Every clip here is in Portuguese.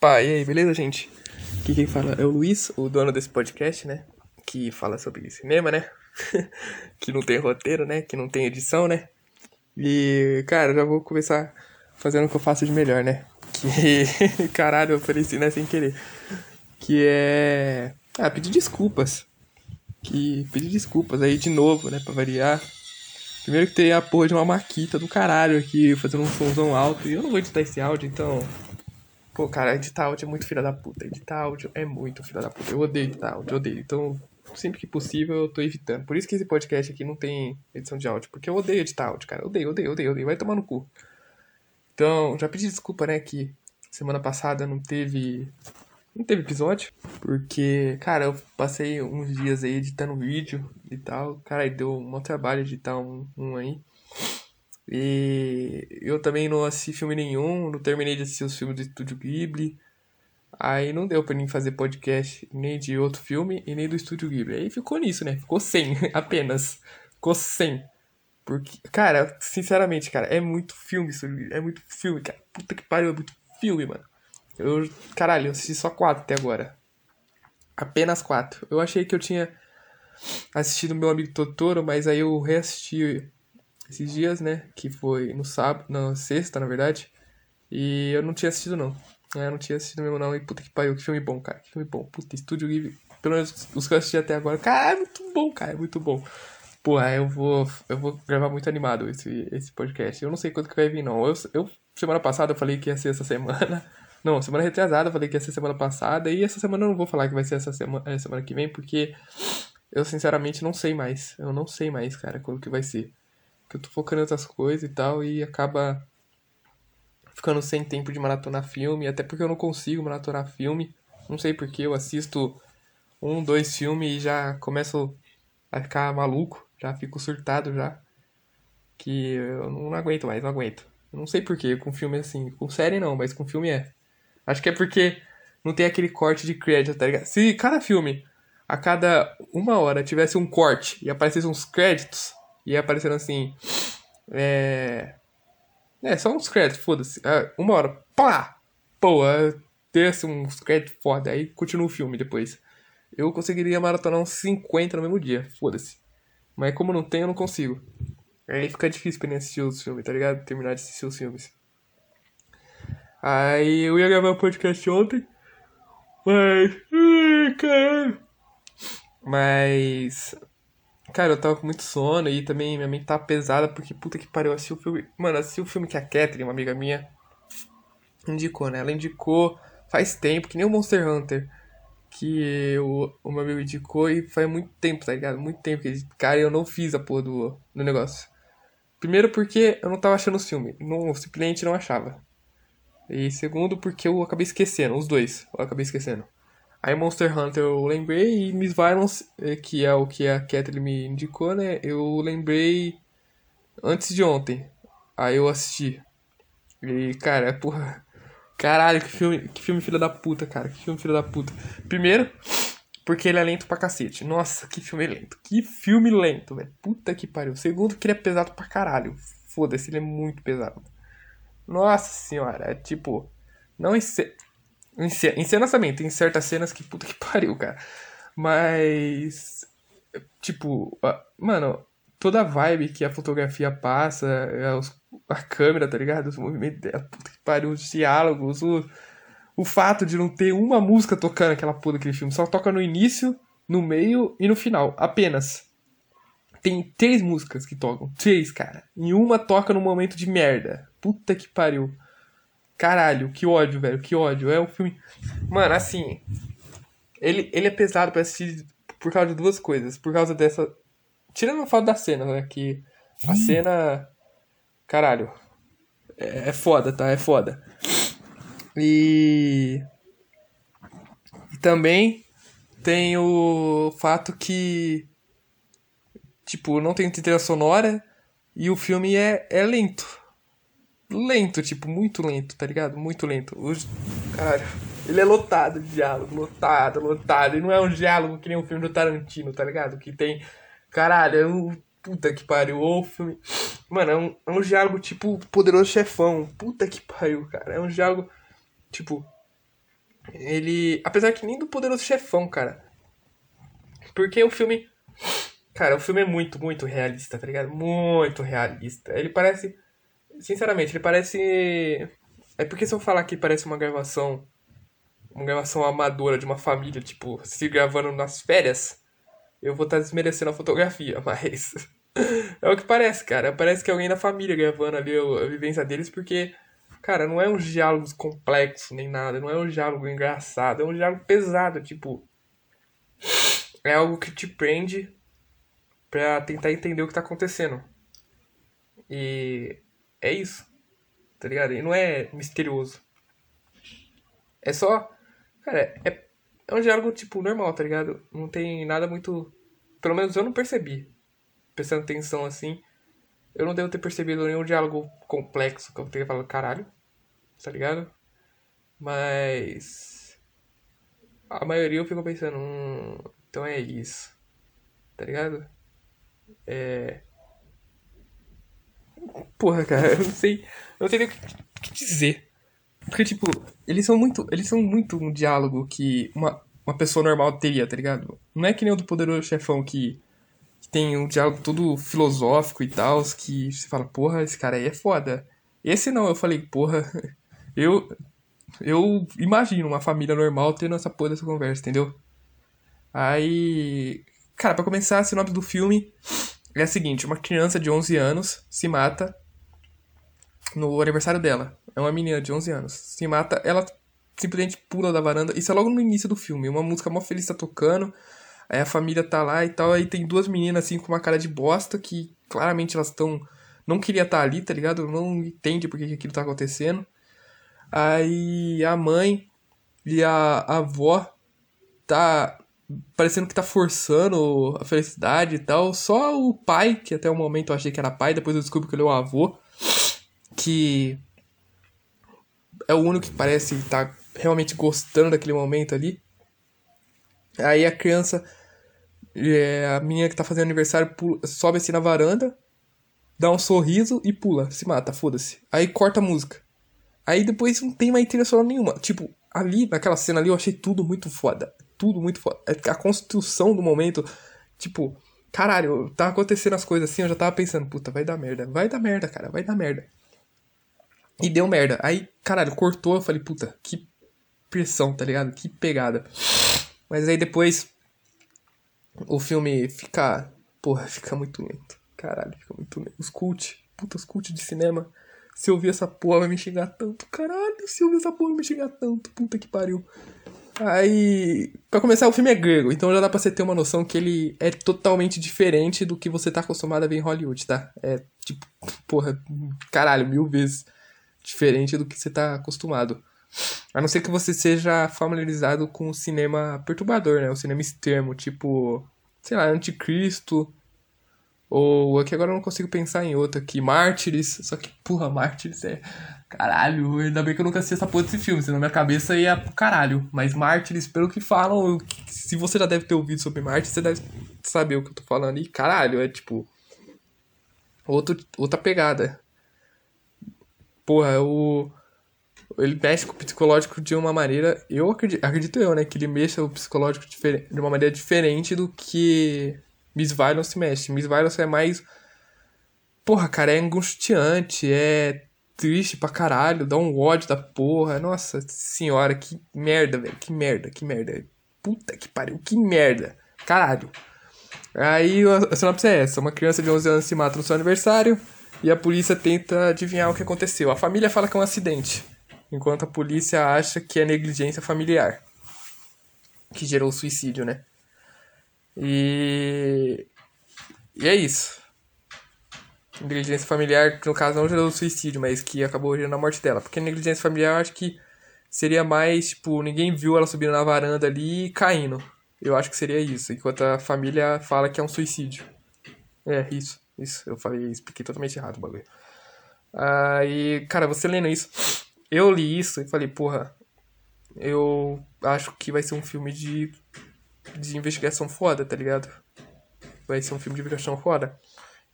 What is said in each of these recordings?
Opa, e aí, beleza, gente? Aqui quem fala é o Luiz, o dono desse podcast, né? Que fala sobre cinema, né? que não tem roteiro, né? Que não tem edição, né? E, cara, já vou começar fazendo o que eu faço de melhor, né? Que, caralho, eu apareci, né, sem querer. Que é... Ah, pedir desculpas. Que pedir desculpas aí de novo, né, pra variar. Primeiro que tem a porra de uma maquita do caralho aqui, fazendo um somzão alto. E eu não vou editar esse áudio, então Pô, cara, editar áudio é muito filha da puta. Editar áudio é muito filha da puta. Eu odeio editar áudio, eu odeio. Então, sempre que possível, eu tô evitando. Por isso que esse podcast aqui não tem edição de áudio. Porque eu odeio editar áudio, cara. Odeio, odeio, odeio, odeio. Vai tomar no cu. Então, já pedi desculpa, né, que semana passada não teve. Não teve episódio. Porque, cara, eu passei uns dias aí editando vídeo e tal. Cara, deu um trabalho editar um, um aí. E eu também não assisti filme nenhum, não terminei de assistir os filmes do Estúdio Ghibli. Aí não deu pra mim fazer podcast nem de outro filme e nem do Estúdio Ghibli. Aí ficou nisso, né? Ficou sem, apenas. Ficou sem. Porque, cara, sinceramente, cara, é muito filme. É muito filme, cara. Puta que pariu, é muito filme, mano. Eu, caralho, eu assisti só quatro até agora. Apenas quatro. Eu achei que eu tinha assistido meu amigo Totoro, mas aí eu reassisti esses dias, né? Que foi no sábado, na sexta, na verdade. E eu não tinha assistido, não. É, eu não tinha assistido mesmo, não. E puta que pariu, que filme bom, cara. Que filme bom. Puta, Estúdio Ghibli. Pelo menos os que eu assisti até agora. Cara, é muito bom, cara. É muito bom. Porra, eu vou, eu vou gravar muito animado esse, esse podcast. Eu não sei quando que vai vir, não. Eu, eu, semana passada eu falei que ia ser essa semana. Não, semana retrasada eu falei que ia ser semana passada. E essa semana eu não vou falar que vai ser essa semana, semana que vem, porque eu sinceramente não sei mais. Eu não sei mais, cara, quando que vai ser que eu tô focando em outras coisas e tal, e acaba ficando sem tempo de maratonar filme, até porque eu não consigo maratonar filme. Não sei porque eu assisto um, dois filmes e já começo a ficar maluco, já fico surtado já. Que eu não aguento mais, não aguento. não sei porquê, com filme assim, com série não, mas com filme é. Acho que é porque não tem aquele corte de crédito, tá ligado? Se cada filme, a cada uma hora, tivesse um corte e aparecesse uns créditos, e aparecendo assim. É. É, só uns créditos, foda-se. É, uma hora, pá! Pô, desce uns créditos foda. Aí continua o filme depois. Eu conseguiria maratonar uns 50 no mesmo dia, foda-se. Mas como não tem, eu não consigo. Aí fica difícil pra mim assistir os filmes, tá ligado? Terminar de assistir os filmes. Aí eu ia gravar o podcast ontem. Mas. Ai, caralho. Mas. Cara, eu tava com muito sono e também minha mente tava pesada porque puta que pariu, assisti o filme. Mano, assisti o filme que a Catherine, uma amiga minha, indicou, né? Ela indicou faz tempo, que nem o Monster Hunter. Que o, o meu amigo indicou e faz muito tempo, tá ligado? Muito tempo que, cara, eu não fiz a porra do, do negócio. Primeiro porque eu não tava achando o filme, não, simplesmente não achava. E segundo porque eu acabei esquecendo, os dois, eu acabei esquecendo. Aí Monster Hunter eu lembrei e Miss Violence, eh, que é o que a Catherine me indicou, né? Eu lembrei antes de ontem. Aí eu assisti. E, cara, porra. Caralho, que filme, que filme filho da puta, cara. Que filme filho da puta. Primeiro, porque ele é lento pra cacete. Nossa, que filme lento. Que filme lento, velho. Puta que pariu. Segundo, que ele é pesado pra caralho. Foda-se, ele é muito pesado. Nossa senhora, é tipo. Não Encenaçamento, tem certas cenas que puta que pariu, cara. Mas. Tipo, mano, toda a vibe que a fotografia passa, a câmera, tá ligado? Os movimentos dela, puta que pariu, os diálogos, o, o fato de não ter uma música tocando aquela puta daquele filme. Só toca no início, no meio e no final. Apenas. Tem três músicas que tocam. Três, cara. E uma toca no momento de merda. Puta que pariu. Caralho, que ódio, velho, que ódio. É um filme. Mano, assim. Ele, ele é pesado pra assistir por causa de duas coisas. Por causa dessa. Tirando a foto da cena, né? Que a cena. Caralho. É, é foda, tá? É foda. E. E também tem o fato que. Tipo, não tem trilha sonora e o filme é, é lento lento, tipo, muito lento, tá ligado? Muito lento. Os... Caralho. Ele é lotado de diálogo, lotado, lotado. E não é um diálogo que nem um filme do Tarantino, tá ligado? Que tem. Caralho, é um. Puta que pariu. Ou filme. Mano, é um, é um diálogo tipo Poderoso Chefão. Puta que pariu, cara. É um diálogo. Tipo. Ele. Apesar que nem do Poderoso Chefão, cara. Porque o filme. Cara, o filme é muito, muito realista, tá ligado? Muito realista. Ele parece. Sinceramente, ele parece. É porque se eu falar que parece uma gravação. Uma gravação amadora de uma família, tipo, se gravando nas férias, eu vou estar tá desmerecendo a fotografia, mas. é o que parece, cara. Parece que é alguém da família gravando ali a vivência deles, porque Cara, não é um diálogo complexo nem nada, não é um diálogo engraçado, é um diálogo pesado, tipo. É algo que te prende pra tentar entender o que tá acontecendo. E é isso, tá ligado? E não é misterioso. É só. Cara, é, é um diálogo, tipo, normal, tá ligado? Não tem nada muito. Pelo menos eu não percebi. Prestando atenção assim. Eu não devo ter percebido nenhum diálogo complexo que eu tenha falado, caralho tá ligado? Mas. A maioria eu fico pensando, hum, então é isso, tá ligado? É. Porra, cara, eu não sei. Eu não sei nem o que dizer. Porque, tipo, eles são muito. Eles são muito um diálogo que uma, uma pessoa normal teria, tá ligado? Não é que nem o do Poderoso Chefão que, que tem um diálogo todo filosófico e tal, que você fala, porra, esse cara aí é foda. Esse não, eu falei, porra, eu, eu imagino uma família normal tendo essa porra dessa conversa, entendeu? Aí. Cara, pra começar, a sinopse do filme é a seguinte: uma criança de 11 anos se mata no aniversário dela. É uma menina de 11 anos. Se mata, ela simplesmente pula da varanda. Isso é logo no início do filme. Uma música mó feliz tá tocando. Aí a família tá lá e tal. Aí tem duas meninas assim com uma cara de bosta que claramente elas estão. Não queria estar tá ali, tá ligado? Não entende por que aquilo tá acontecendo. Aí a mãe e a, a avó tá parecendo que tá forçando a felicidade e tal. Só o pai, que até o momento eu achei que era pai, depois eu descubro que ele é o avô, que é o único que parece estar tá realmente gostando daquele momento ali. Aí a criança, é, a minha que tá fazendo aniversário, pula, sobe assim na varanda, dá um sorriso e pula, se mata, foda-se. Aí corta a música. Aí depois não tem mais trilha sonora nenhuma. Tipo, ali, naquela cena ali, eu achei tudo muito foda. Tudo muito foda. É a construção do momento, tipo, caralho, tá acontecendo as coisas assim, eu já tava pensando, puta, vai dar merda. Vai dar merda, cara, vai dar merda. E deu merda. Aí, caralho, cortou, eu falei, puta, que pressão, tá ligado? Que pegada. Mas aí depois o filme fica. Porra, fica muito lento. Caralho, fica muito lento. Os cult, puta, os cult de cinema se eu ver essa porra vai me xingar tanto. Caralho, se eu ver essa porra vai me xingar tanto. Puta que pariu. Aí, para começar, o filme é grego, então já dá pra você ter uma noção que ele é totalmente diferente do que você tá acostumado a ver em Hollywood, tá? É tipo, porra, caralho, mil vezes diferente do que você tá acostumado. A não ser que você seja familiarizado com o cinema perturbador, né? O cinema extremo, tipo, sei lá, Anticristo, ou aqui agora eu não consigo pensar em outra aqui. Mártires. Só que, porra, Mártires é. Caralho, ainda bem que eu nunca assisti essa porra desse filme, senão minha cabeça ia pro caralho. Mas Mártires, pelo que falam, se você já deve ter ouvido sobre Mártires, você deve saber o que eu tô falando. E caralho, é tipo. Outro, outra pegada. Porra, o. Ele mexe com o psicológico de uma maneira. Eu acredito, acredito eu, né? Que ele mexa o psicológico de uma maneira diferente do que Miss Violence mexe. Miss Violence é mais. Porra, cara, é angustiante, é triste pra caralho, dá um ódio da porra. Nossa senhora, que merda, velho. Que merda, que merda. Puta que pariu, que merda. Caralho. Aí a sinopse é essa: uma criança de 11 anos se mata no seu aniversário e a polícia tenta adivinhar o que aconteceu. A família fala que é um acidente, enquanto a polícia acha que é negligência familiar que gerou o suicídio, né? E. E é isso. Negligência familiar, que no caso não gerou suicídio, mas que acabou gerando a morte dela. Porque negligência familiar eu acho que seria mais, tipo, ninguém viu ela subindo na varanda ali e caindo. Eu acho que seria isso. Enquanto a família fala que é um suicídio. É, isso. Isso. Eu falei, expliquei totalmente errado o bagulho. Aí, cara, você lendo isso, eu li isso e falei, porra, eu acho que vai ser um filme de de investigação foda, tá ligado? Vai ser um filme de investigação foda.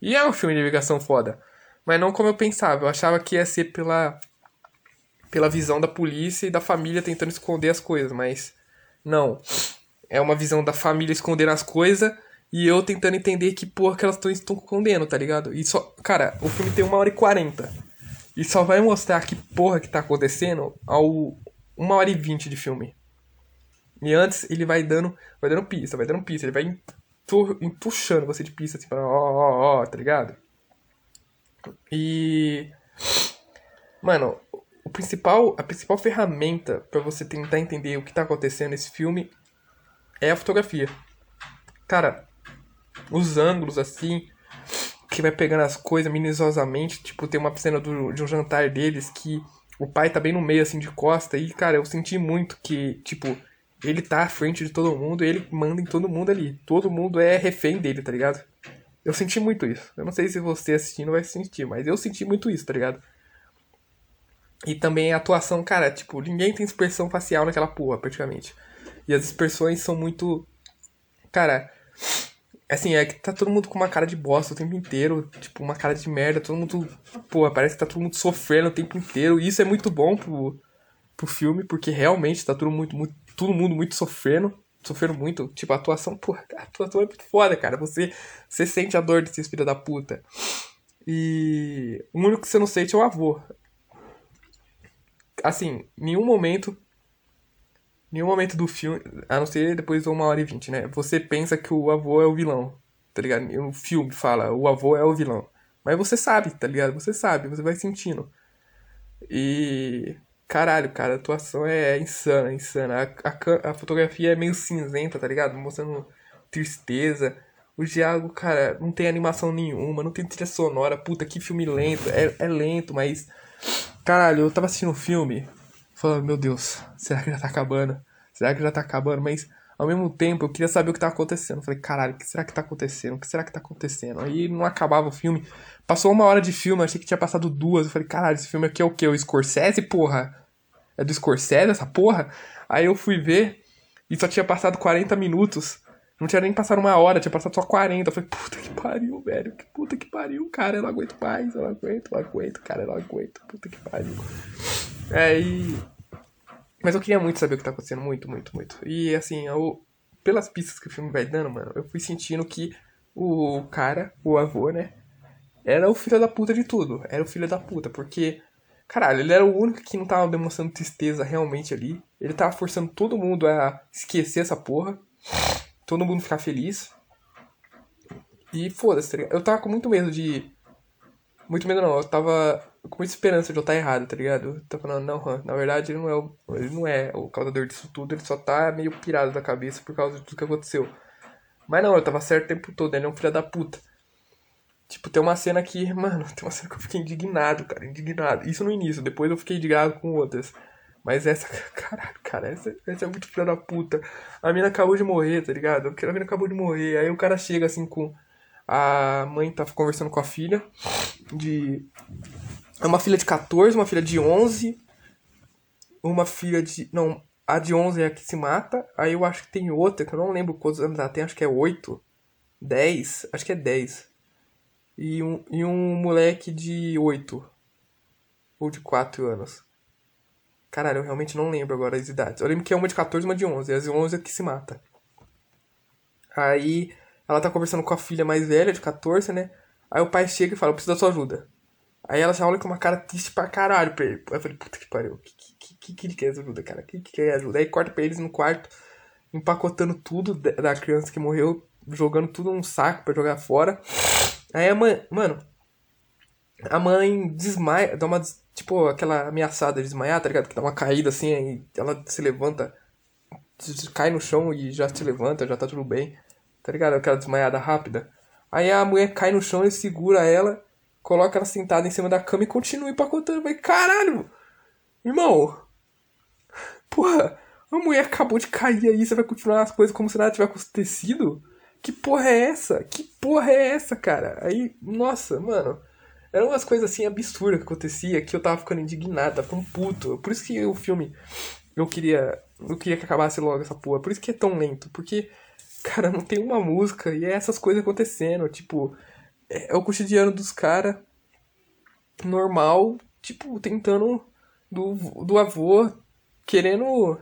E é um filme de investigação foda. Mas não como eu pensava. Eu achava que ia ser pela. pela visão da polícia e da família tentando esconder as coisas, mas não. É uma visão da família escondendo as coisas e eu tentando entender que porra que elas estão escondendo, tá ligado? E só. Cara, o filme tem uma hora e quarenta. E só vai mostrar que porra que tá acontecendo ao uma hora e vinte de filme. E antes ele vai dando. Vai dando pista, vai dando pista. Ele vai empuxando você de pista, assim, pra ó, ó, ó, tá ligado? E. Mano, o principal, a principal ferramenta para você tentar entender o que tá acontecendo nesse filme é a fotografia. Cara, os ângulos assim, que vai pegando as coisas minuciosamente, tipo, tem uma cena do, de um jantar deles que o pai tá bem no meio assim de costa e, cara, eu senti muito que, tipo, ele tá à frente de todo mundo e ele manda em todo mundo ali. Todo mundo é refém dele, tá ligado? Eu senti muito isso. Eu não sei se você assistindo vai sentir, mas eu senti muito isso, tá ligado? E também a atuação, cara, tipo, ninguém tem expressão facial naquela porra, praticamente. E as expressões são muito. Cara, assim, é que tá todo mundo com uma cara de bosta o tempo inteiro, tipo, uma cara de merda, todo mundo. Pô, parece que tá todo mundo sofrendo o tempo inteiro. E isso é muito bom pro, pro filme, porque realmente tá todo, muito, muito, todo mundo muito sofrendo. Sofrendo muito. Tipo, a atuação, pô, a atuação é muito foda, cara. Você, você sente a dor desses filhos da puta. E o único que você não sente é o avô assim, nenhum momento. Nenhum momento do filme, a não ser depois de uma hora e vinte, né? Você pensa que o avô é o vilão, tá ligado? O filme fala, o avô é o vilão. Mas você sabe, tá ligado? Você sabe, você vai sentindo. E. Caralho, cara, a atuação é insana, insana. A, a, a fotografia é meio cinzenta, tá ligado? Mostrando tristeza. O diálogo, cara, não tem animação nenhuma, não tem trilha sonora. Puta, que filme lento. É, é lento, mas Caralho, eu tava assistindo um filme, falando, meu Deus, será que já tá acabando? Será que já tá acabando? Mas ao mesmo tempo eu queria saber o que tá acontecendo. falei, caralho, o que será que tá acontecendo? O que será que tá acontecendo? Aí não acabava o filme. Passou uma hora de filme, achei que tinha passado duas. Eu falei, caralho, esse filme aqui é o quê? O Scorsese, porra? É do Scorsese essa porra? Aí eu fui ver e só tinha passado 40 minutos. Não tinha nem passado uma hora, tinha passado só 40. Eu falei, puta que pariu, velho. Que puta que pariu, cara. Eu não aguento mais, eu não aguento, eu não aguento, cara. Eu não aguento. Puta que pariu. É, e. Mas eu queria muito saber o que tá acontecendo. Muito, muito, muito. E assim, eu, pelas pistas que o filme vai dando, mano, eu fui sentindo que o cara, o avô, né? Era o filho da puta de tudo. Era o filho da puta, porque. Caralho, ele era o único que não tava demonstrando tristeza realmente ali. Ele tava forçando todo mundo a esquecer essa porra todo mundo ficar feliz. E foda-se, tá ligado? Eu tava com muito medo de. Muito medo não, eu tava com muita esperança de eu estar errado, tá ligado? Eu tava falando, não, na verdade ele não é o. Ele não é o causador disso tudo, ele só tá meio pirado da cabeça por causa de tudo que aconteceu. Mas não, eu tava certo o tempo todo, ele é um filho da puta. Tipo, tem uma cena que, mano, tem uma cena que eu fiquei indignado, cara, indignado. Isso no início, depois eu fiquei indignado com outras. Mas essa, caralho, cara, essa, essa é muito filha da puta. A mina acabou de morrer, tá ligado? A mina acabou de morrer. Aí o cara chega assim com. A mãe tá conversando com a filha. De. É uma filha de 14, uma filha de 11. Uma filha de. Não, a de 11 é a que se mata. Aí eu acho que tem outra, que eu não lembro quantos anos ela tem, acho que é 8. 10. Acho que é 10. E um, e um moleque de 8. Ou de 4 anos. Caralho, eu realmente não lembro agora as idades. Eu lembro que é uma de 14 e uma de 11. E as 11 é que se mata. Aí ela tá conversando com a filha mais velha, de 14, né? Aí o pai chega e fala, eu preciso da sua ajuda. Aí ela já olha com uma cara triste pra caralho pra ele. Eu falei, puta que pariu, que, que, que, que ele quer ajuda, cara? Que, que quer ajuda? Aí corta pra eles no quarto, empacotando tudo da criança que morreu, jogando tudo num saco pra jogar fora. Aí a mãe, mano, a mãe desmaia, dá uma Tipo, aquela ameaçada de desmaiar, tá ligado? Que dá uma caída assim, aí ela se levanta, cai no chão e já se levanta, já tá tudo bem. Tá ligado? Aquela desmaiada rápida. Aí a mulher cai no chão e segura ela, coloca ela sentada em cima da cama e continua empacotando. Vai, caralho! Irmão! Porra! A mulher acabou de cair aí, você vai continuar as coisas como se nada tivesse acontecido? Que porra é essa? Que porra é essa, cara? Aí, nossa, mano. Eram umas coisas assim absurdas que acontecia que eu tava ficando indignado, tava ficando puto. Por isso que o filme eu queria. Eu queria que acabasse logo essa porra. Por isso que é tão lento. Porque, cara, não tem uma música e é essas coisas acontecendo. Tipo, é, é o cotidiano dos caras normal, tipo, tentando do, do avô querendo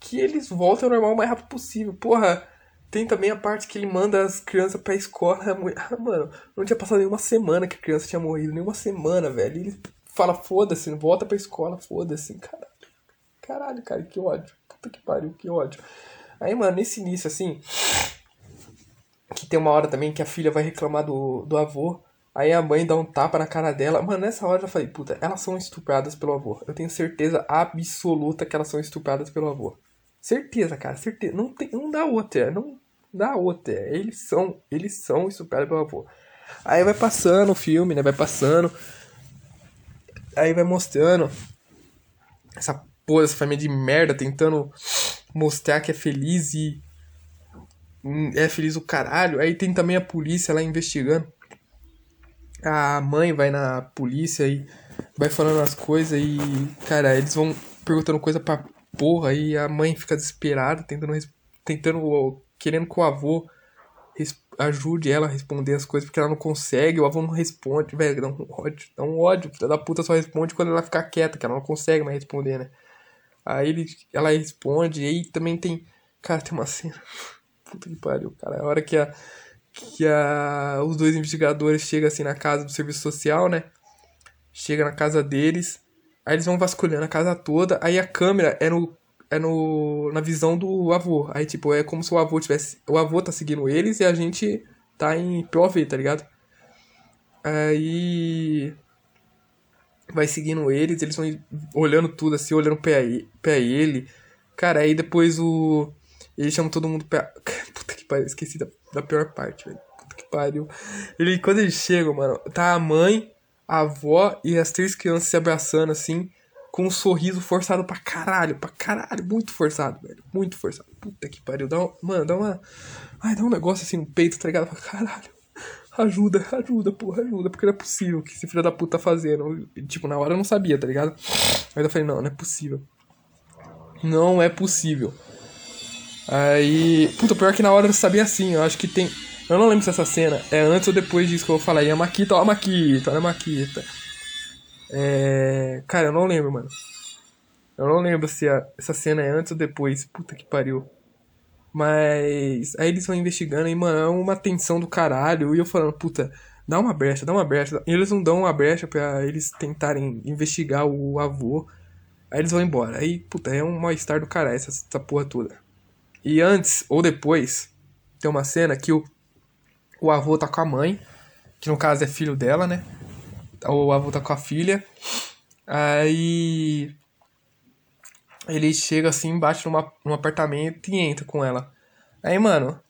que eles voltem ao normal o mais rápido possível. Porra, tem também a parte que ele manda as crianças pra escola. Mano, não tinha passado nenhuma semana que a criança tinha morrido. Nenhuma semana, velho. E ele fala, foda-se, volta pra escola, foda-se. Caralho. Caralho, cara, que ódio. Puta que pariu, que ódio. Aí, mano, nesse início, assim. Que tem uma hora também que a filha vai reclamar do, do avô. Aí a mãe dá um tapa na cara dela. Mano, nessa hora eu falei, puta, elas são estupradas pelo avô. Eu tenho certeza absoluta que elas são estupradas pelo avô. Certeza, cara, certeza. Não, tem, não dá outra, não dá outra. Eles são, eles são estuprados pelo avô. Aí vai passando o filme, né? Vai passando. Aí vai mostrando essa porra, essa família de merda tentando mostrar que é feliz e é feliz o caralho. Aí tem também a polícia lá investigando. A mãe vai na polícia e vai falando as coisas e, cara, eles vão perguntando coisa pra porra e a mãe fica desesperada, tentando, tentando querendo que o avô ajude ela a responder as coisas, porque ela não consegue, o avô não responde, velho, dá um ódio, dá um ódio, filha da puta só responde quando ela ficar quieta, que ela não consegue mais responder, né? Aí ele, ela responde, e aí também tem, cara, tem uma cena, puta que pariu, cara, a hora que a, que a, os dois investigadores chegam assim na casa do serviço social, né? Chega na casa deles, aí eles vão vasculhando a casa toda, aí a câmera é no é no, na visão do avô. Aí, tipo, é como se o avô tivesse. O avô tá seguindo eles e a gente tá em POV, tá ligado? Aí. Vai seguindo eles, eles vão olhando tudo assim, olhando pra, ele. Cara, aí depois o. Ele chama todo mundo pra. Puta que pariu, esqueci da, da pior parte, velho. Puta que pariu. Ele, quando eles chegam, mano, tá a mãe, a avó e as três crianças se abraçando assim com um sorriso forçado pra caralho, pra caralho, muito forçado, velho, muito forçado. Puta que pariu, dá uma, mano, dá uma, ai, dá um negócio assim no peito, tá ligado? Caralho, ajuda, ajuda, porra, ajuda, porque não é possível que esse filho da puta tá fazendo. Tipo, na hora eu não sabia, tá ligado? Aí eu falei, não, não é possível. Não é possível. Aí, puta, pior que na hora eu sabia assim, eu acho que tem, eu não lembro se essa cena é antes ou depois disso que eu vou falar. E a Maquita, ó a Maquita, olha a Maquita. É... Cara, eu não lembro, mano. Eu não lembro se a... essa cena é antes ou depois. Puta que pariu. Mas. Aí eles vão investigando e, mano, é uma tensão do caralho. E eu falando, puta, dá uma brecha, dá uma brecha. E eles não dão uma brecha pra eles tentarem investigar o avô. Aí eles vão embora. Aí, puta, é um mal-estar do caralho essa, essa porra toda. E antes ou depois, tem uma cena que o, o avô tá com a mãe, que no caso é filho dela, né? o avô tá com a filha. Aí ele chega assim, bate numa, num apartamento e entra com ela. Aí, mano,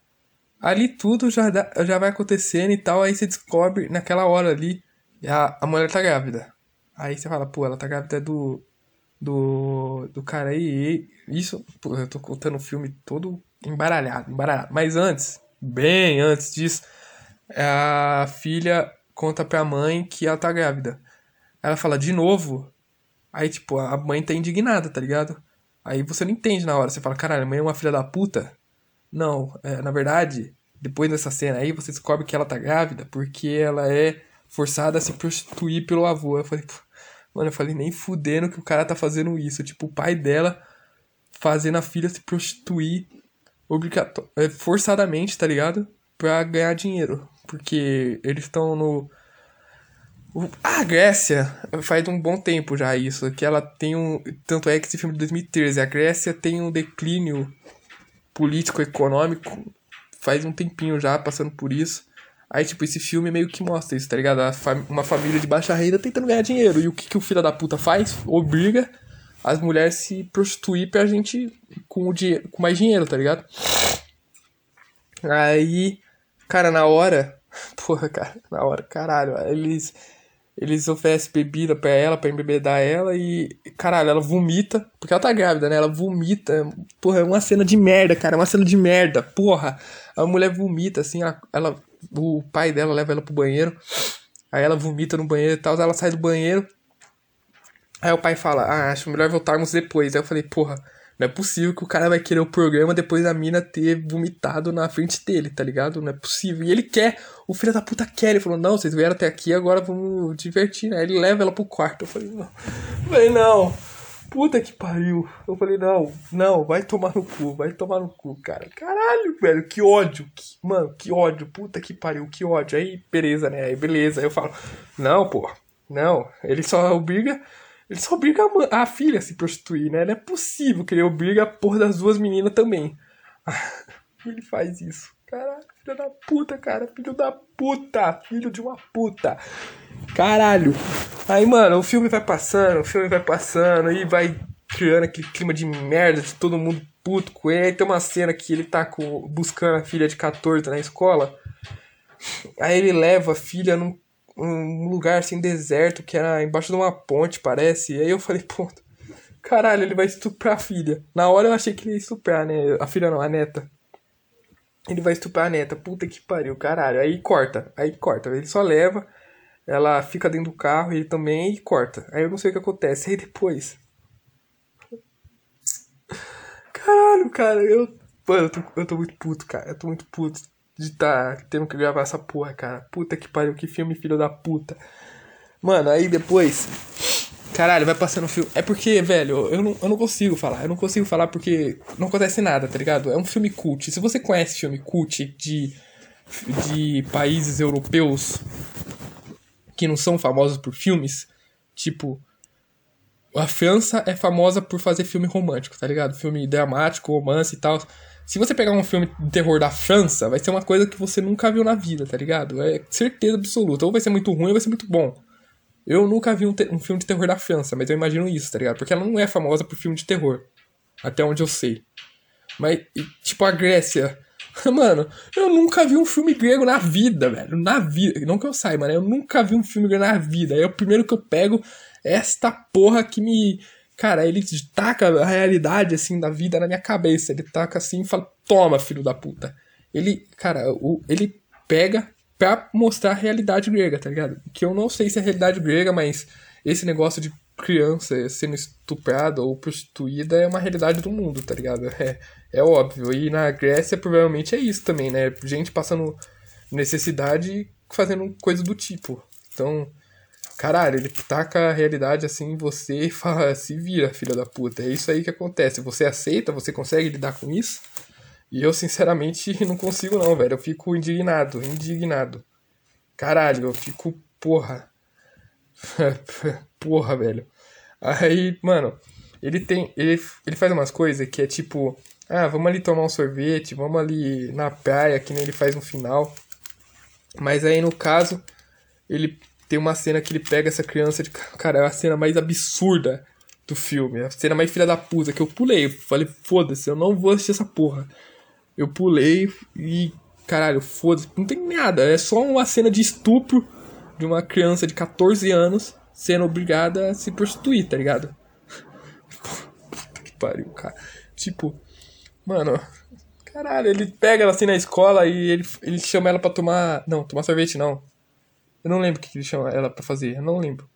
ali tudo já, dá, já vai acontecendo e tal. Aí você descobre naquela hora ali, a, a mulher tá grávida. Aí você fala, pô, ela tá grávida do. Do, do cara aí. Isso, pô, eu tô contando o filme todo embaralhado, embaralhado. Mas antes, bem antes disso, a filha conta pra mãe que ela tá grávida. Ela fala, de novo? Aí, tipo, a mãe tá indignada, tá ligado? Aí você não entende na hora. Você fala, caralho, a mãe é uma filha da puta? Não, é, na verdade, depois dessa cena aí, você descobre que ela tá grávida porque ela é forçada a se prostituir pelo avô. Eu falei, mano, eu falei, nem fudendo que o cara tá fazendo isso. Tipo, o pai dela fazendo a filha se prostituir obrigato é, forçadamente, tá ligado? Pra ganhar dinheiro. Porque eles estão no. A Grécia faz um bom tempo já isso, que ela tem um. Tanto é que esse filme de 2013, a Grécia tem um declínio político-econômico faz um tempinho já passando por isso. Aí, tipo, esse filme meio que mostra isso, tá ligado? Uma família de baixa renda tentando ganhar dinheiro. E o que, que o filho da puta faz? Obriga as mulheres se prostituir pra gente com, o com mais dinheiro, tá ligado? Aí, cara, na hora, Porra, cara, na hora, caralho. Eles, eles oferecem bebida pra ela, pra embebedar ela e, caralho, ela vomita, porque ela tá grávida, né? Ela vomita. Porra, é uma cena de merda, cara, é uma cena de merda. Porra, a mulher vomita, assim, ela, ela o pai dela leva ela pro banheiro, aí ela vomita no banheiro e tal, ela sai do banheiro. Aí o pai fala, ah, acho melhor voltarmos depois. Aí eu falei, porra, Não é possível que o cara vai querer o programa depois da mina ter vomitado na frente dele, tá ligado? Não é possível. E ele quer, o filho da puta quer. Ele falou, não, vocês vieram até aqui, agora vamos divertir, né? Ele leva ela pro quarto. Eu falei, não. Eu falei, não. Puta que pariu. Eu falei, não, não, vai tomar no cu, vai tomar no cu, cara. Caralho, velho, que ódio. Que, mano, que ódio. Puta que pariu, que ódio. Aí, beleza, né? Aí, beleza. Aí eu falo, não, pô, não. Ele só obriga ele só obriga a, a, filha a se prostituir, né? Não é possível que ele obrigue a porra das duas meninas também. ele faz isso. Caralho, filho da puta, cara. Filho da puta. Filho de uma puta. Caralho. Aí, mano, o filme vai passando, o filme vai passando e vai criando aquele clima de merda de todo mundo puto com ele. Aí tem uma cena que ele tá com, buscando a filha de 14 na escola. Aí ele leva a filha num um lugar assim deserto que era embaixo de uma ponte, parece. E aí eu falei, pô, caralho, ele vai estuprar a filha. Na hora eu achei que ele ia estuprar, né? A filha não, a neta. Ele vai estuprar a neta. Puta que pariu, caralho. Aí corta, aí corta. Ele só leva, ela fica dentro do carro, ele também, e corta. Aí eu não sei o que acontece. Aí depois. Caralho, cara, eu. Mano, eu tô, eu tô muito puto, cara. Eu tô muito puto de tá tendo que gravar essa porra, cara. Puta que pariu, que filme filho da puta. Mano, aí depois. Caralho, vai passando filme. É porque, velho, eu não, eu não consigo falar. Eu não consigo falar porque não acontece nada, tá ligado? É um filme cult. Se você conhece filme cult de, de países europeus que não são famosos por filmes, tipo. A França é famosa por fazer filme romântico, tá ligado? Filme dramático, romance e tal. Se você pegar um filme de terror da França, vai ser uma coisa que você nunca viu na vida, tá ligado? É certeza absoluta. Ou vai ser muito ruim ou vai ser muito bom. Eu nunca vi um, um, filme de terror da França, mas eu imagino isso, tá ligado? Porque ela não é famosa por filme de terror. Até onde eu sei. Mas, tipo, a Grécia. Mano, eu nunca vi um filme grego na vida, velho. Na vida. Não que eu saiba, né? Eu nunca vi um filme grego na vida. Aí o primeiro que eu pego é esta porra que me Cara, ele taca a realidade, assim, da vida na minha cabeça. Ele taca assim e fala, toma, filho da puta. Ele, cara, o, ele pega pra mostrar a realidade grega, tá ligado? Que eu não sei se é a realidade grega, mas esse negócio de criança sendo estuprada ou prostituída é uma realidade do mundo, tá ligado? É, é óbvio. E na Grécia provavelmente é isso também, né? Gente passando necessidade fazendo coisa do tipo. Então, Caralho, ele taca a realidade assim em você e fala, se vira, filha da puta. É isso aí que acontece. Você aceita, você consegue lidar com isso? E eu, sinceramente, não consigo não, velho. Eu fico indignado, indignado. Caralho, eu fico, porra. porra, velho. Aí, mano, ele tem. Ele, ele faz umas coisas que é tipo. Ah, vamos ali tomar um sorvete, vamos ali na praia, que nem ele faz no final. Mas aí no caso, ele tem uma cena que ele pega essa criança de. Cara, é a cena mais absurda do filme. A cena mais filha da puta que eu pulei. falei, foda-se, eu não vou assistir essa porra. Eu pulei e. Caralho, foda-se. Não tem nada. É só uma cena de estupro de uma criança de 14 anos sendo obrigada a se prostituir, tá ligado? Puta que pariu, cara. Tipo, mano. Caralho, ele pega ela assim na escola e ele, ele chama ela pra tomar. Não, tomar sorvete não eu não lembro o que ele chama ela para fazer, eu não lembro.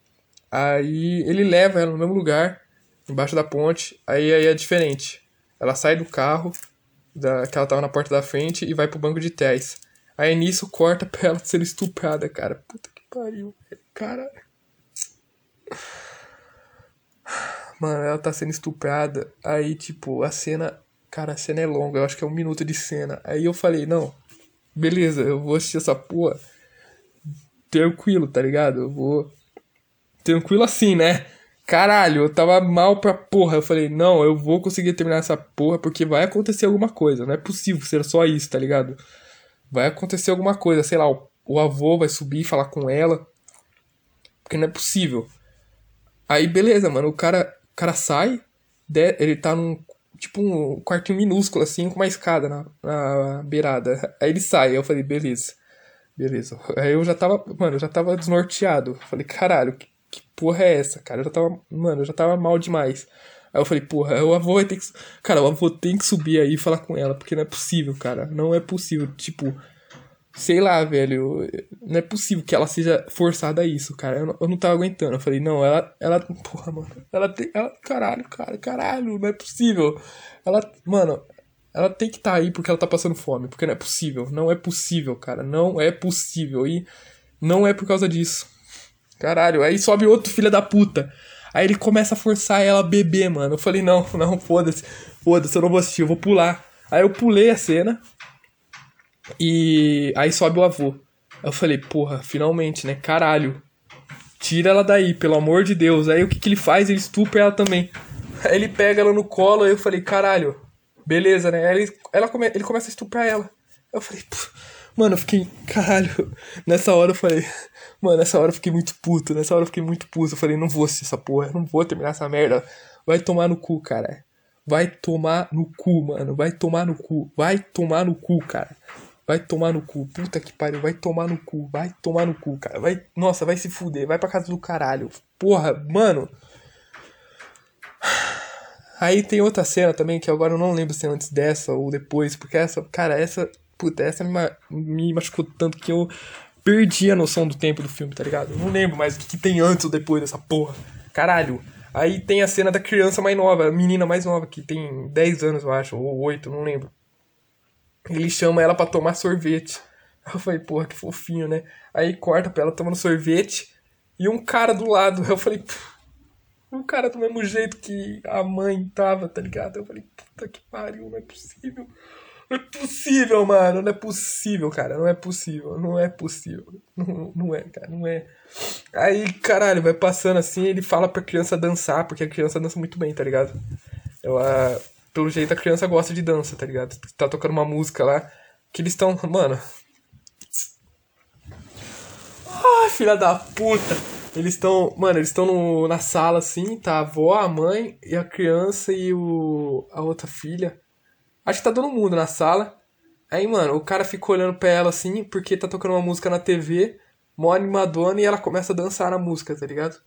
Aí ele leva ela no mesmo lugar, embaixo da ponte, aí, aí é diferente. Ela sai do carro, da, que ela tava na porta da frente, e vai pro banco de trás. Aí nisso corta pra ela ser estuprada, cara. Puta que pariu, cara. Mano, ela tá sendo estuprada. Aí, tipo, a cena. Cara, a cena é longa, eu acho que é um minuto de cena. Aí eu falei, não, beleza, eu vou assistir essa porra tranquilo, tá ligado? Eu vou. Tranquilo assim, né? Caralho, eu tava mal pra porra. Eu falei, não, eu vou conseguir terminar essa porra porque vai acontecer alguma coisa. Não é possível ser só isso, tá ligado? Vai acontecer alguma coisa, sei lá, o, o avô vai subir e falar com ela. Porque não é possível. Aí, beleza, mano, o cara, o cara sai, ele tá num, tipo, um quartinho minúsculo, assim, com uma escada na, na beirada. Aí ele sai, eu falei, beleza. Beleza. Aí eu já tava, mano, eu já tava desnorteado. Falei, caralho, que, que porra é essa, cara? Eu já tava, mano, eu já tava mal demais. Aí eu falei, porra, o avô vai ter que. Cara, o avô tem que subir aí e falar com ela, porque não é possível, cara. Não é possível. Tipo, sei lá, velho. Não é possível que ela seja forçada a isso, cara. Eu não, eu não tava aguentando. Eu falei, não, ela. Ela. Porra, mano. Ela tem. Ela, caralho, cara, caralho, não é possível. Ela. Mano, ela tem que estar tá aí porque ela tá passando fome. Porque não é possível. Não é possível, cara. Não é possível. E não é por causa disso. Caralho. Aí sobe outro filho da puta. Aí ele começa a forçar ela a beber, mano. Eu falei, não, não, foda-se. Foda-se, eu não vou assistir, eu vou pular. Aí eu pulei a cena. E aí sobe o avô. Eu falei, porra, finalmente, né? Caralho. Tira ela daí, pelo amor de Deus. Aí o que, que ele faz? Ele estupra ela também. Aí ele pega ela no colo, aí eu falei, caralho, beleza, né? Ele, ela come, ele começa a estuprar ela. Eu falei, mano, eu fiquei, caralho. Nessa hora eu falei, mano, nessa hora eu fiquei muito puto. Nessa hora eu fiquei muito puto. Eu falei, não vou assistir essa porra, não vou terminar essa merda. Vai tomar no cu, cara. Vai tomar no cu, mano. Vai tomar no cu. Vai tomar no cu, cara. Vai tomar no cu. Puta que pariu. Vai tomar no cu. Vai tomar no cu, cara. Vai. Nossa, vai se fuder. Vai pra casa do caralho. Porra, mano. Aí tem outra cena também que agora eu não lembro se é antes dessa ou depois. Porque essa, cara, essa. Puta, essa me, me machucou tanto que eu perdi a noção do tempo do filme, tá ligado? Eu não lembro mais o que, que tem antes ou depois dessa porra. Caralho. Aí tem a cena da criança mais nova, a menina mais nova, que tem 10 anos, eu acho, ou 8, não lembro. Ele chama ela para tomar sorvete. Eu falei, porra, que fofinho, né? Aí corta pra ela tomando sorvete e um cara do lado. Eu falei, um cara do mesmo jeito que a mãe tava, tá ligado? Eu falei, puta que pariu, não é possível. Não é possível, mano. Não é possível, cara. Não é possível. Não é possível. Não, não é, cara. Não é. Aí, caralho, vai passando assim, ele fala pra criança dançar, porque a criança dança muito bem, tá ligado? Ela pelo jeito a criança gosta de dança, tá ligado? Tá tocando uma música lá que eles estão. Mano. Ai, filha da puta! Eles estão. Mano, eles estão na sala assim, tá a avó, a mãe e a criança e o. a outra filha. Acho que tá todo mundo na sala. Aí, mano, o cara fica olhando pra ela assim, porque tá tocando uma música na TV, mó animadona, e ela começa a dançar na música, tá ligado?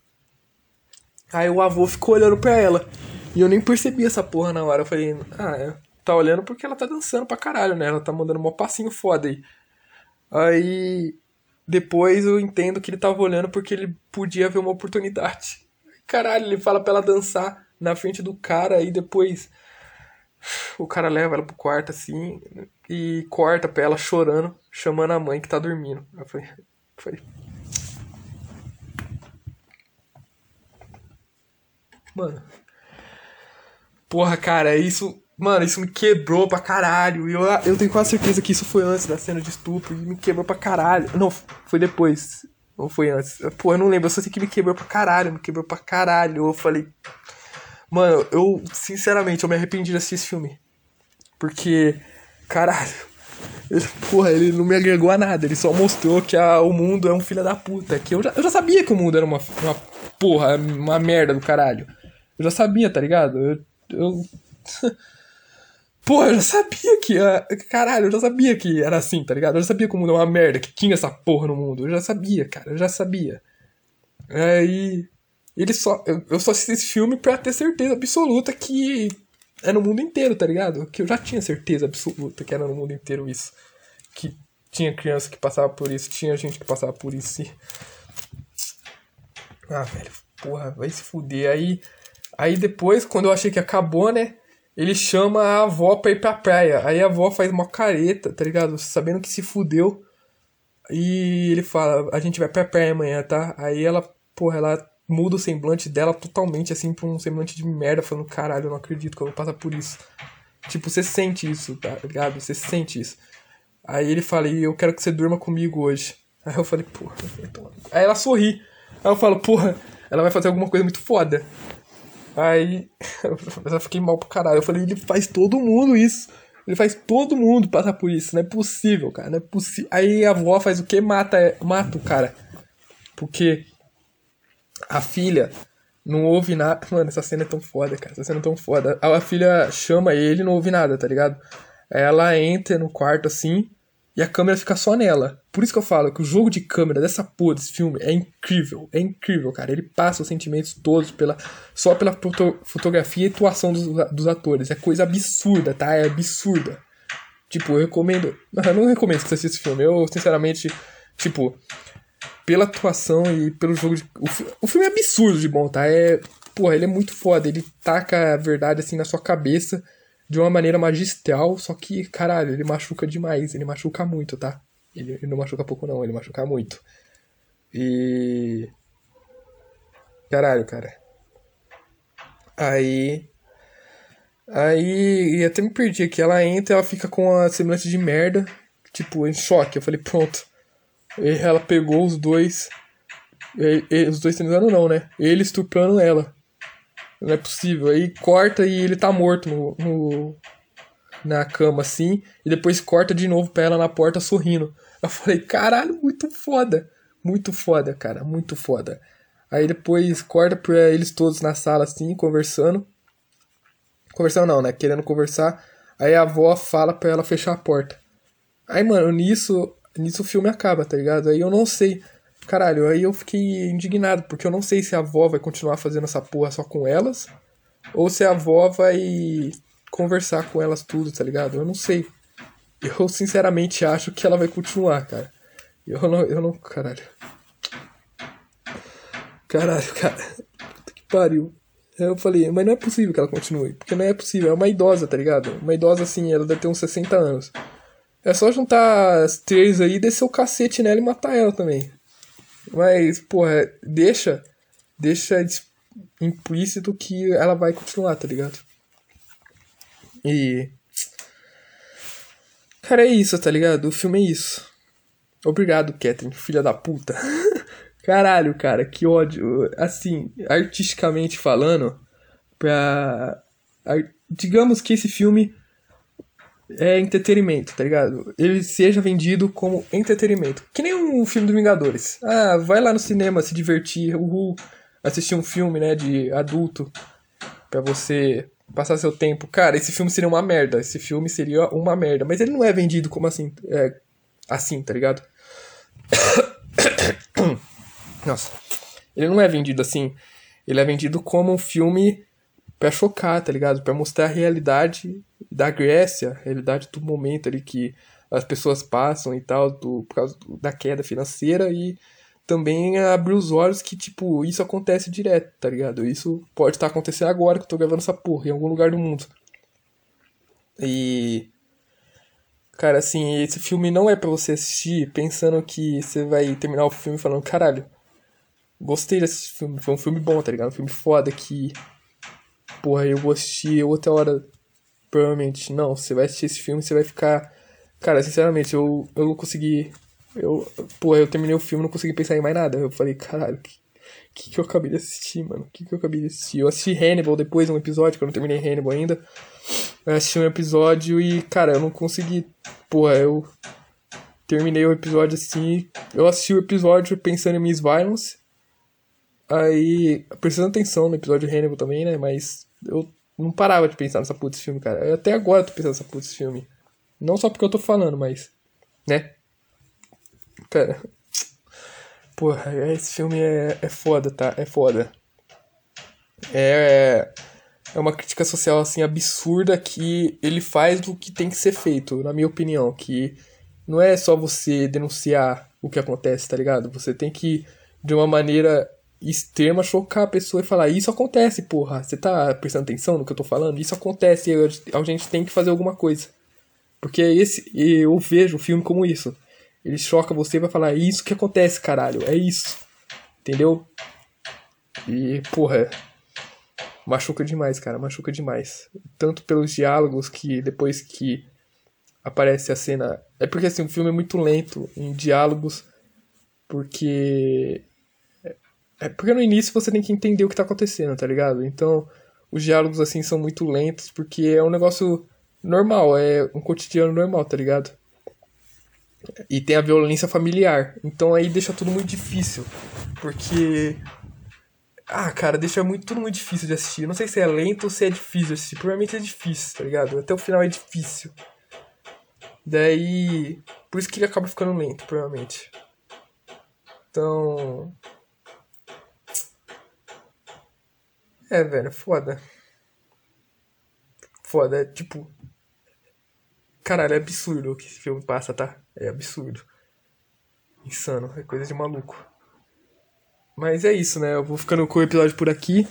Aí o avô ficou olhando pra ela. E eu nem percebi essa porra na hora. Eu falei, ah, é, tá olhando porque ela tá dançando pra caralho, né? Ela tá mandando um passinho foda aí. Aí depois eu entendo que ele tava olhando porque ele podia ver uma oportunidade. Caralho, ele fala pra ela dançar na frente do cara e depois o cara leva ela pro quarto assim e corta pra ela chorando, chamando a mãe que tá dormindo. Eu falei, falei Mano, Porra, cara, isso. Mano, isso me quebrou pra caralho. E eu, eu tenho quase certeza que isso foi antes da cena de estupro. E me quebrou pra caralho. Não, foi depois. Não foi antes. Pô, eu não lembro. Eu só sei que me quebrou pra caralho. Me quebrou pra caralho. Eu falei. Mano, eu, sinceramente, eu me arrependi de assistir esse filme. Porque. Caralho. Ele, porra, ele não me agregou a nada. Ele só mostrou que a, o mundo é um filho da puta. Que eu já, eu já sabia que o mundo era uma, uma porra, uma merda do caralho. Eu já sabia, tá ligado? Eu, eu. Pô, eu já sabia que. Caralho, eu já sabia que era assim, tá ligado? Eu já sabia que o mundo é uma merda, que tinha essa porra no mundo. Eu já sabia, cara, eu já sabia. Aí. Ele só. Eu, eu só assisti esse filme pra ter certeza absoluta que é no mundo inteiro, tá ligado? Que eu já tinha certeza absoluta que era no mundo inteiro isso. Que tinha criança que passava por isso, tinha gente que passava por isso. E... Ah, velho, porra, vai se fuder. Aí Aí depois, quando eu achei que acabou, né? Ele chama a avó pra ir pra praia. Aí a avó faz uma careta, tá ligado? Sabendo que se fudeu. E ele fala, a gente vai pra praia amanhã, tá? Aí ela, porra, ela muda o semblante dela totalmente, assim, pra um semblante de merda, falando, caralho, eu não acredito que eu vou passar por isso. Tipo, você sente isso, tá ligado? Você sente isso. Aí ele fala, e eu quero que você durma comigo hoje. Aí eu falei, porra, Aí ela sorri. Aí eu falo, porra, ela vai fazer alguma coisa muito foda. Aí eu fiquei mal pro caralho. Eu falei, ele faz todo mundo isso. Ele faz todo mundo passar por isso. Não é possível, cara. Não é possível. Aí a avó faz o que? Mata, mata o cara. Porque a filha não ouve nada. Mano, essa cena é tão foda, cara. Essa cena é tão foda. A filha chama ele não ouve nada, tá ligado? Ela entra no quarto assim e a câmera fica só nela. Por isso que eu falo que o jogo de câmera dessa porra desse filme é incrível. É incrível, cara. Ele passa os sentimentos todos pela só pela foto, fotografia e atuação dos, dos atores. É coisa absurda, tá? É absurda. Tipo, eu recomendo. Eu não recomendo que você assista esse filme. Eu, sinceramente, tipo, pela atuação e pelo jogo de. O, o filme é absurdo de bom, tá? É. Porra, ele é muito foda. Ele taca a verdade assim na sua cabeça de uma maneira magistral, só que, caralho, ele machuca demais. Ele machuca muito, tá? Ele, ele não machuca pouco, não, ele machuca muito. E. Caralho, cara. Aí. Aí. E até me perdi aqui. Ela entra ela fica com a semelhança de merda. Tipo, em choque. Eu falei, pronto. E ela pegou os dois. E, e, os dois transando não, né? Ele estuprando ela. Não é possível. Aí corta e ele tá morto no, no, na cama assim. E depois corta de novo pra ela na porta sorrindo. Eu falei, caralho, muito foda. Muito foda, cara. Muito foda. Aí depois corta pra eles todos na sala assim, conversando. Conversando não, né? Querendo conversar. Aí a avó fala pra ela fechar a porta. Aí, mano, nisso, nisso o filme acaba, tá ligado? Aí eu não sei. Caralho, aí eu fiquei indignado, porque eu não sei se a avó vai continuar fazendo essa porra só com elas, ou se a avó vai conversar com elas tudo, tá ligado? Eu não sei. Eu sinceramente acho que ela vai continuar, cara. Eu não, eu não, caralho. Caralho, cara. Puta que pariu. Eu falei, mas não é possível que ela continue. Porque não é possível. É uma idosa, tá ligado? Uma idosa assim, ela deve ter uns 60 anos. É só juntar as três aí, descer o cacete nela e matar ela também. Mas, porra, deixa. Deixa implícito que ela vai continuar, tá ligado? E. Cara, é isso, tá ligado? O filme é isso. Obrigado, Catherine, filha da puta. Caralho, cara, que ódio. Assim, artisticamente falando, pra. Digamos que esse filme é entretenimento, tá ligado? Ele seja vendido como entretenimento. Que nem um filme do Vingadores. Ah, vai lá no cinema se divertir, uhul, assistir um filme, né, de adulto, pra você passar seu tempo. Cara, esse filme seria uma merda. Esse filme seria uma merda. Mas ele não é vendido como assim, é, assim, tá ligado? Nossa. Ele não é vendido assim. Ele é vendido como um filme pra chocar, tá ligado? Pra mostrar a realidade da Grécia, a realidade do momento ali que as pessoas passam e tal, do, por causa da queda financeira e também abrir os olhos que, tipo, isso acontece direto, tá ligado? Isso pode estar tá acontecendo agora que eu tô gravando essa porra, em algum lugar do mundo. E. Cara, assim, esse filme não é para você assistir pensando que você vai terminar o filme falando, caralho, gostei desse filme, foi um filme bom, tá ligado? Um filme foda que. Porra, eu vou assistir outra hora. Provavelmente. Não, você vai assistir esse filme você vai ficar. Cara, sinceramente, eu, eu não consegui eu, pô, eu terminei o filme não consegui pensar em mais nada. Eu falei, caralho, que, que, que eu acabei de assistir, mano? Que, que eu acabei de assistir? Eu assisti Hannibal depois, um episódio, que eu não terminei Hannibal ainda. Eu assisti um episódio e, cara, eu não consegui. Porra, eu terminei o episódio assim. Eu assisti o episódio pensando em Miss Violence. Aí, prestando atenção no episódio de Hannibal também, né? Mas eu não parava de pensar nessa puta filme, cara. Eu até agora tô pensando nessa puta filme. Não só porque eu tô falando, mas. Né? Cara. Porra, esse filme é, é foda, tá? É foda. É. É uma crítica social, assim, absurda que ele faz do que tem que ser feito, na minha opinião. Que não é só você denunciar o que acontece, tá ligado? Você tem que, de uma maneira extrema, chocar a pessoa e falar: Isso acontece, porra. Você tá prestando atenção no que eu tô falando? Isso acontece e a gente tem que fazer alguma coisa. Porque esse, eu vejo o filme como isso. Ele choca você e vai falar: é isso que acontece, caralho, é isso. Entendeu? E, porra, machuca demais, cara, machuca demais. Tanto pelos diálogos que depois que aparece a cena. É porque assim, o filme é muito lento em diálogos, porque. É porque no início você tem que entender o que tá acontecendo, tá ligado? Então, os diálogos assim são muito lentos, porque é um negócio normal, é um cotidiano normal, tá ligado? E tem a violência familiar. Então aí deixa tudo muito difícil. Porque. Ah, cara, deixa muito, tudo muito difícil de assistir. Não sei se é lento ou se é difícil de assistir. Provavelmente é difícil, tá ligado? Até o final é difícil. Daí. Por isso que ele acaba ficando lento, provavelmente. Então. É, velho, foda. Foda, é tipo. Caralho, é absurdo o que esse filme passa, tá? É absurdo. Insano, é coisa de maluco. Mas é isso, né? Eu vou ficando com o episódio por aqui.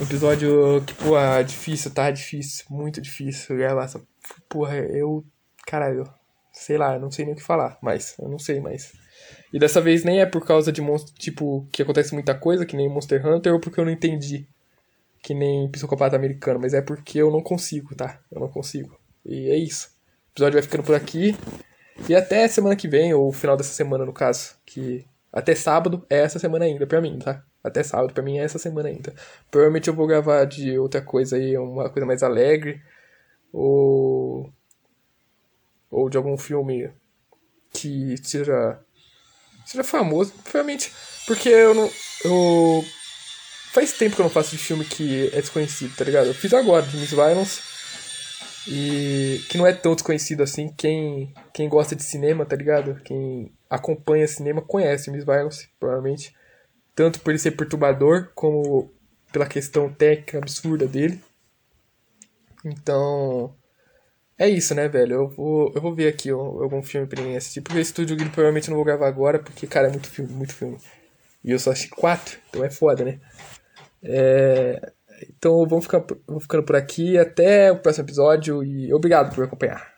Episódio que, pô, é difícil, tá? Difícil, muito difícil gravar essa. Porra, eu. Caralho, sei lá, não sei nem o que falar, mas eu não sei mais. E dessa vez nem é por causa de monstro, tipo, que acontece muita coisa, que nem Monster Hunter, ou porque eu não entendi. Que nem Psicopata Americano, mas é porque eu não consigo, tá? Eu não consigo. E é isso. O episódio vai ficando por aqui. E até semana que vem, ou final dessa semana, no caso. Que até sábado é essa semana ainda pra mim, tá? Até sábado pra mim é essa semana ainda. Provavelmente eu vou gravar de outra coisa aí, uma coisa mais alegre. Ou. Ou de algum filme que seja. Seja famoso. Provavelmente. Porque eu não. Eu. Faz tempo que eu não faço de filme que é desconhecido, tá ligado? Eu fiz agora, de Miss Violence. E que não é tão desconhecido assim. Quem, quem gosta de cinema, tá ligado? Quem acompanha cinema conhece Miss Violence, provavelmente. Tanto por ele ser perturbador, como pela questão técnica absurda dele. Então. É isso, né, velho? Eu vou, eu vou ver aqui algum filme pra mim assistir. Porque esse Estúdio Grilo provavelmente não vou gravar agora, porque, cara, é muito filme, muito filme. E eu só assisti quatro, então é foda, né? É... Então vamos ficar, vamos ficando por aqui. Até o próximo episódio e obrigado por acompanhar.